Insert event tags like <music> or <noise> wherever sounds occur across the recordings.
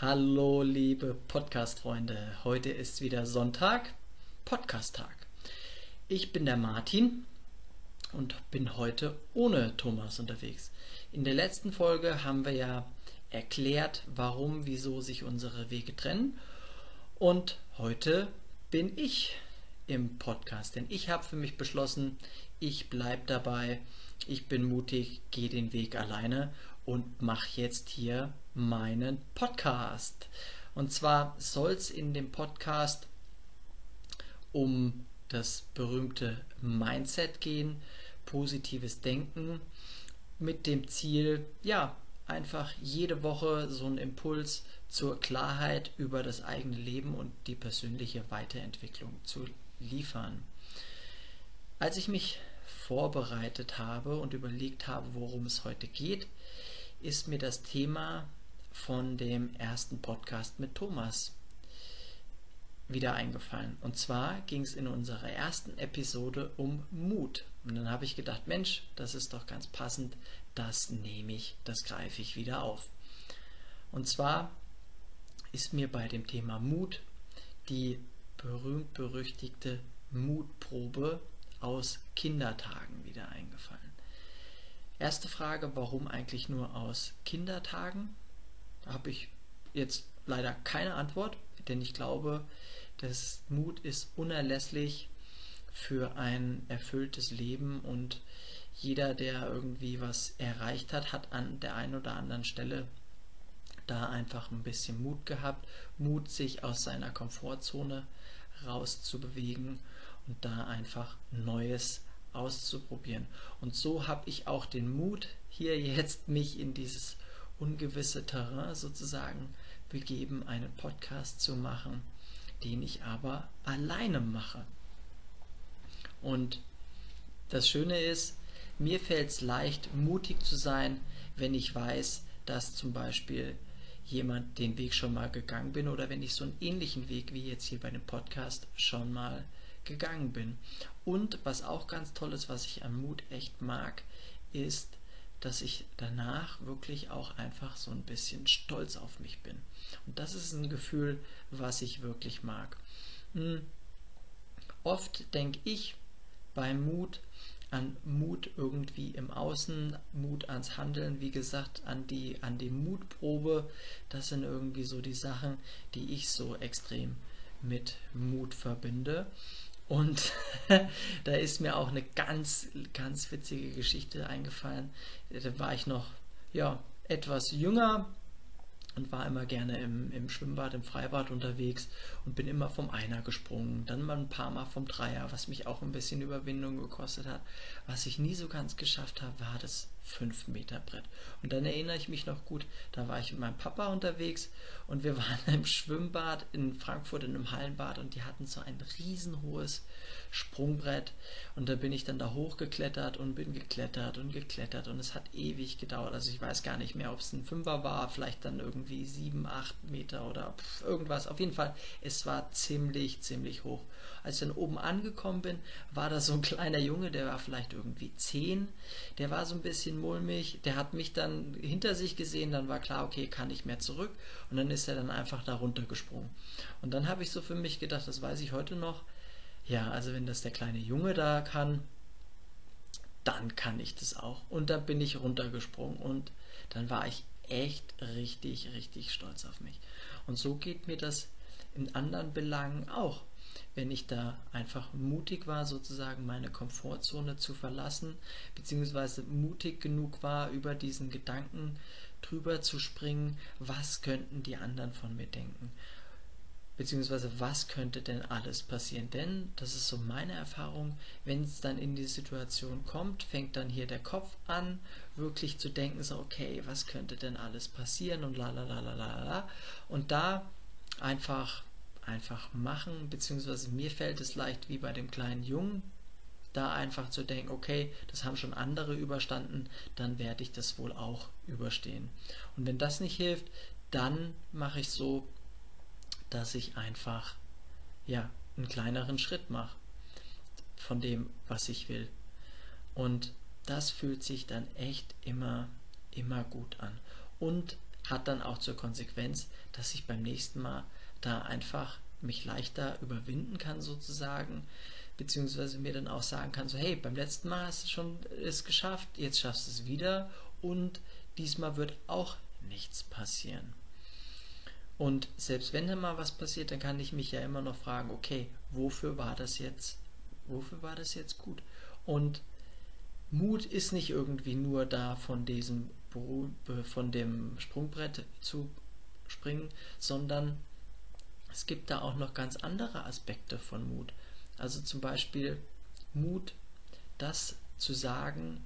Hallo, liebe Podcast-Freunde. Heute ist wieder Sonntag, Podcast-Tag. Ich bin der Martin und bin heute ohne Thomas unterwegs. In der letzten Folge haben wir ja erklärt, warum, wieso sich unsere Wege trennen. Und heute bin ich im Podcast, denn ich habe für mich beschlossen, ich bleibe dabei, ich bin mutig, gehe den Weg alleine und mache jetzt hier meinen Podcast. Und zwar soll es in dem Podcast um das berühmte Mindset gehen, positives Denken mit dem Ziel, ja, einfach jede Woche so einen Impuls zur Klarheit über das eigene Leben und die persönliche Weiterentwicklung zu liefern. Als ich mich vorbereitet habe und überlegt habe, worum es heute geht, ist mir das Thema von dem ersten Podcast mit Thomas wieder eingefallen. Und zwar ging es in unserer ersten Episode um Mut. Und dann habe ich gedacht, Mensch, das ist doch ganz passend, das nehme ich, das greife ich wieder auf. Und zwar ist mir bei dem Thema Mut die berühmt-berüchtigte Mutprobe aus Kindertagen wieder eingefallen. Erste Frage, warum eigentlich nur aus Kindertagen? Da habe ich jetzt leider keine Antwort, denn ich glaube, dass Mut ist unerlässlich für ein erfülltes Leben und jeder, der irgendwie was erreicht hat, hat an der einen oder anderen Stelle da einfach ein bisschen Mut gehabt, Mut, sich aus seiner Komfortzone rauszubewegen und da einfach Neues auszuprobieren. Und so habe ich auch den Mut, hier jetzt mich in dieses ungewisse Terrain sozusagen begeben, einen Podcast zu machen, den ich aber alleine mache. Und das Schöne ist, mir fällt es leicht, mutig zu sein, wenn ich weiß, dass zum Beispiel jemand den Weg schon mal gegangen bin oder wenn ich so einen ähnlichen Weg wie jetzt hier bei dem Podcast schon mal gegangen bin. Und was auch ganz toll ist, was ich am Mut echt mag, ist, dass ich danach wirklich auch einfach so ein bisschen stolz auf mich bin. Und das ist ein Gefühl, was ich wirklich mag. Hm. Oft denke ich beim Mut an Mut irgendwie im Außen, Mut ans Handeln, wie gesagt, an die, an die Mutprobe. Das sind irgendwie so die Sachen, die ich so extrem mit Mut verbinde. Und <laughs> da ist mir auch eine ganz, ganz witzige Geschichte eingefallen. Da war ich noch, ja, etwas jünger und war immer gerne im, im Schwimmbad, im Freibad unterwegs und bin immer vom Einer gesprungen, dann mal ein paar Mal vom Dreier, was mich auch ein bisschen Überwindung gekostet hat. Was ich nie so ganz geschafft habe, war das 5-Meter-Brett. Und dann erinnere ich mich noch gut, da war ich mit meinem Papa unterwegs und wir <laughs> waren im Schwimmbad in Frankfurt in einem Hallenbad und die hatten so ein riesenhohes Sprungbrett und da bin ich dann da hochgeklettert und bin geklettert und geklettert und es hat ewig gedauert. Also ich weiß gar nicht mehr, ob es ein Fünfer war, vielleicht dann irgendwie sieben, acht Meter oder irgendwas. Auf jeden Fall, es war ziemlich, ziemlich hoch. Als ich dann oben angekommen bin, war da so ein kleiner Junge, der war vielleicht irgendwie zehn, der war so ein bisschen mulmig, der hat mich dann hinter sich gesehen, dann war klar, okay, kann ich mehr zurück und dann ist er dann einfach da runtergesprungen. Und dann habe ich so für mich gedacht, das weiß ich heute noch, ja, also wenn das der kleine Junge da kann, dann kann ich das auch. Und dann bin ich runtergesprungen und dann war ich echt richtig, richtig stolz auf mich. Und so geht mir das in anderen Belangen auch. Wenn ich da einfach mutig war, sozusagen meine Komfortzone zu verlassen, beziehungsweise mutig genug war, über diesen Gedanken drüber zu springen, was könnten die anderen von mir denken beziehungsweise was könnte denn alles passieren? Denn, das ist so meine Erfahrung, wenn es dann in die Situation kommt, fängt dann hier der Kopf an, wirklich zu denken, so, okay, was könnte denn alles passieren und la la la la la la. Und da einfach, einfach machen, beziehungsweise mir fällt es leicht wie bei dem kleinen Jungen, da einfach zu denken, okay, das haben schon andere überstanden, dann werde ich das wohl auch überstehen. Und wenn das nicht hilft, dann mache ich so, dass ich einfach ja einen kleineren Schritt mache von dem, was ich will. Und das fühlt sich dann echt immer, immer gut an. Und hat dann auch zur Konsequenz, dass ich beim nächsten Mal da einfach mich leichter überwinden kann sozusagen, beziehungsweise mir dann auch sagen kann, so hey, beim letzten Mal hast du schon es geschafft, jetzt schaffst du es wieder und diesmal wird auch nichts passieren. Und selbst wenn dann mal was passiert, dann kann ich mich ja immer noch fragen, okay, wofür war das jetzt, wofür war das jetzt gut? Und Mut ist nicht irgendwie nur da von diesem von dem Sprungbrett zu springen, sondern es gibt da auch noch ganz andere Aspekte von Mut. Also zum Beispiel Mut, das zu sagen,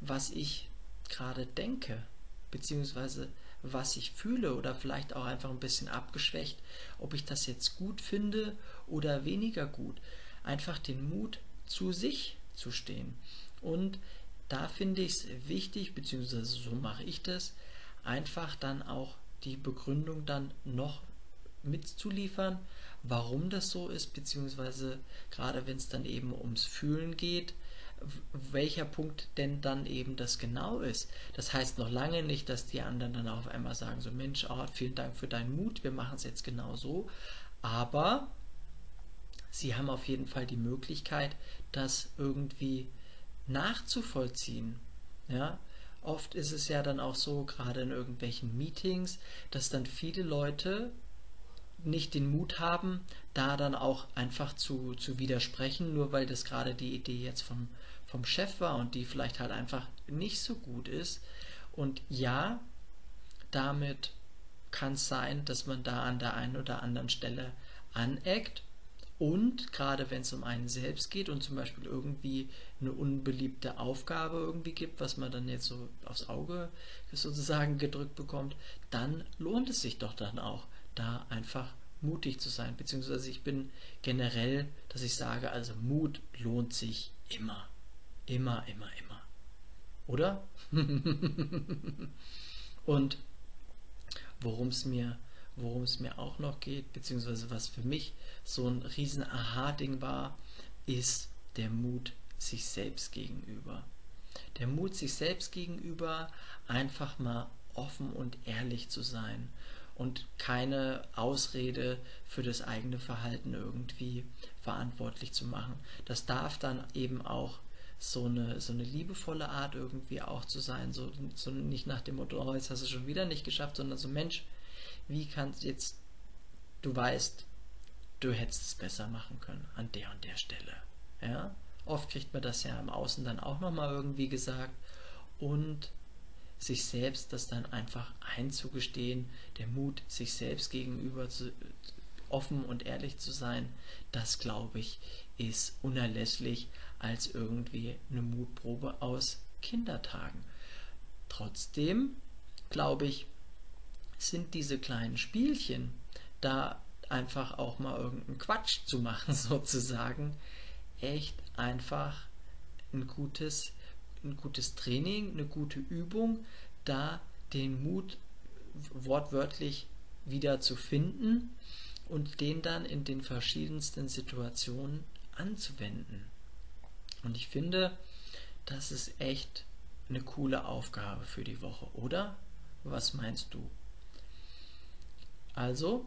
was ich gerade denke, beziehungsweise was ich fühle oder vielleicht auch einfach ein bisschen abgeschwächt, ob ich das jetzt gut finde oder weniger gut. Einfach den Mut zu sich zu stehen. Und da finde ich es wichtig, beziehungsweise so mache ich das, einfach dann auch die Begründung dann noch mitzuliefern, warum das so ist, beziehungsweise gerade wenn es dann eben ums Fühlen geht, welcher Punkt denn dann eben das genau ist. Das heißt noch lange nicht, dass die anderen dann auf einmal sagen, so Mensch, oh, vielen Dank für deinen Mut, wir machen es jetzt genau so. Aber sie haben auf jeden Fall die Möglichkeit, das irgendwie nachzuvollziehen. Ja, oft ist es ja dann auch so, gerade in irgendwelchen Meetings, dass dann viele Leute nicht den Mut haben, da dann auch einfach zu, zu widersprechen, nur weil das gerade die Idee jetzt vom, vom Chef war und die vielleicht halt einfach nicht so gut ist. Und ja, damit kann es sein, dass man da an der einen oder anderen Stelle aneckt. Und gerade wenn es um einen selbst geht und zum Beispiel irgendwie eine unbeliebte Aufgabe irgendwie gibt, was man dann jetzt so aufs Auge sozusagen gedrückt bekommt, dann lohnt es sich doch dann auch, da einfach mutig zu sein. Beziehungsweise ich bin generell, dass ich sage, also Mut lohnt sich immer. Immer, immer, immer. Oder? <laughs> Und worum es mir, worum es mir auch noch geht, beziehungsweise was für mich so ein riesen Aha-Ding war, ist der Mut sich selbst gegenüber. Der Mut sich selbst gegenüber, einfach mal offen und ehrlich zu sein und keine Ausrede für das eigene Verhalten irgendwie verantwortlich zu machen. Das darf dann eben auch so eine, so eine liebevolle Art irgendwie auch zu sein. So, so nicht nach dem Motto, oh, jetzt hast du schon wieder nicht geschafft, sondern so, Mensch, wie kannst jetzt, du weißt, du hättest es besser machen können an der und der Stelle. Ja? Oft kriegt man das ja im Außen dann auch nochmal irgendwie gesagt. Und sich selbst das dann einfach einzugestehen, der Mut, sich selbst gegenüber zu, offen und ehrlich zu sein, das glaube ich, ist unerlässlich als irgendwie eine Mutprobe aus Kindertagen. Trotzdem glaube ich, sind diese kleinen Spielchen, da einfach auch mal irgendeinen Quatsch zu machen, <laughs> sozusagen, echt einfach ein gutes ein gutes Training, eine gute Übung, da den Mut wortwörtlich wieder zu finden und den dann in den verschiedensten Situationen anzuwenden. Und ich finde, das ist echt eine coole Aufgabe für die Woche, oder? Was meinst du? Also,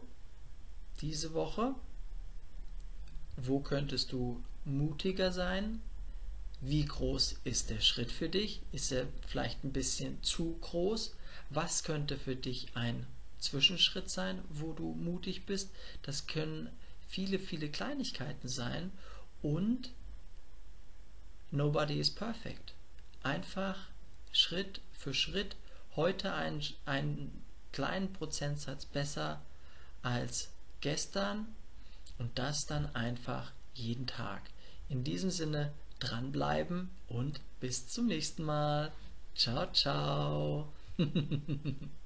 diese Woche, wo könntest du mutiger sein, wie groß ist der Schritt für dich? Ist er vielleicht ein bisschen zu groß? Was könnte für dich ein Zwischenschritt sein, wo du mutig bist? Das können viele, viele Kleinigkeiten sein und nobody is perfect. Einfach Schritt für Schritt heute einen, einen kleinen Prozentsatz besser als gestern und das dann einfach jeden Tag. In diesem Sinne, dranbleiben und bis zum nächsten Mal. Ciao, ciao. <laughs>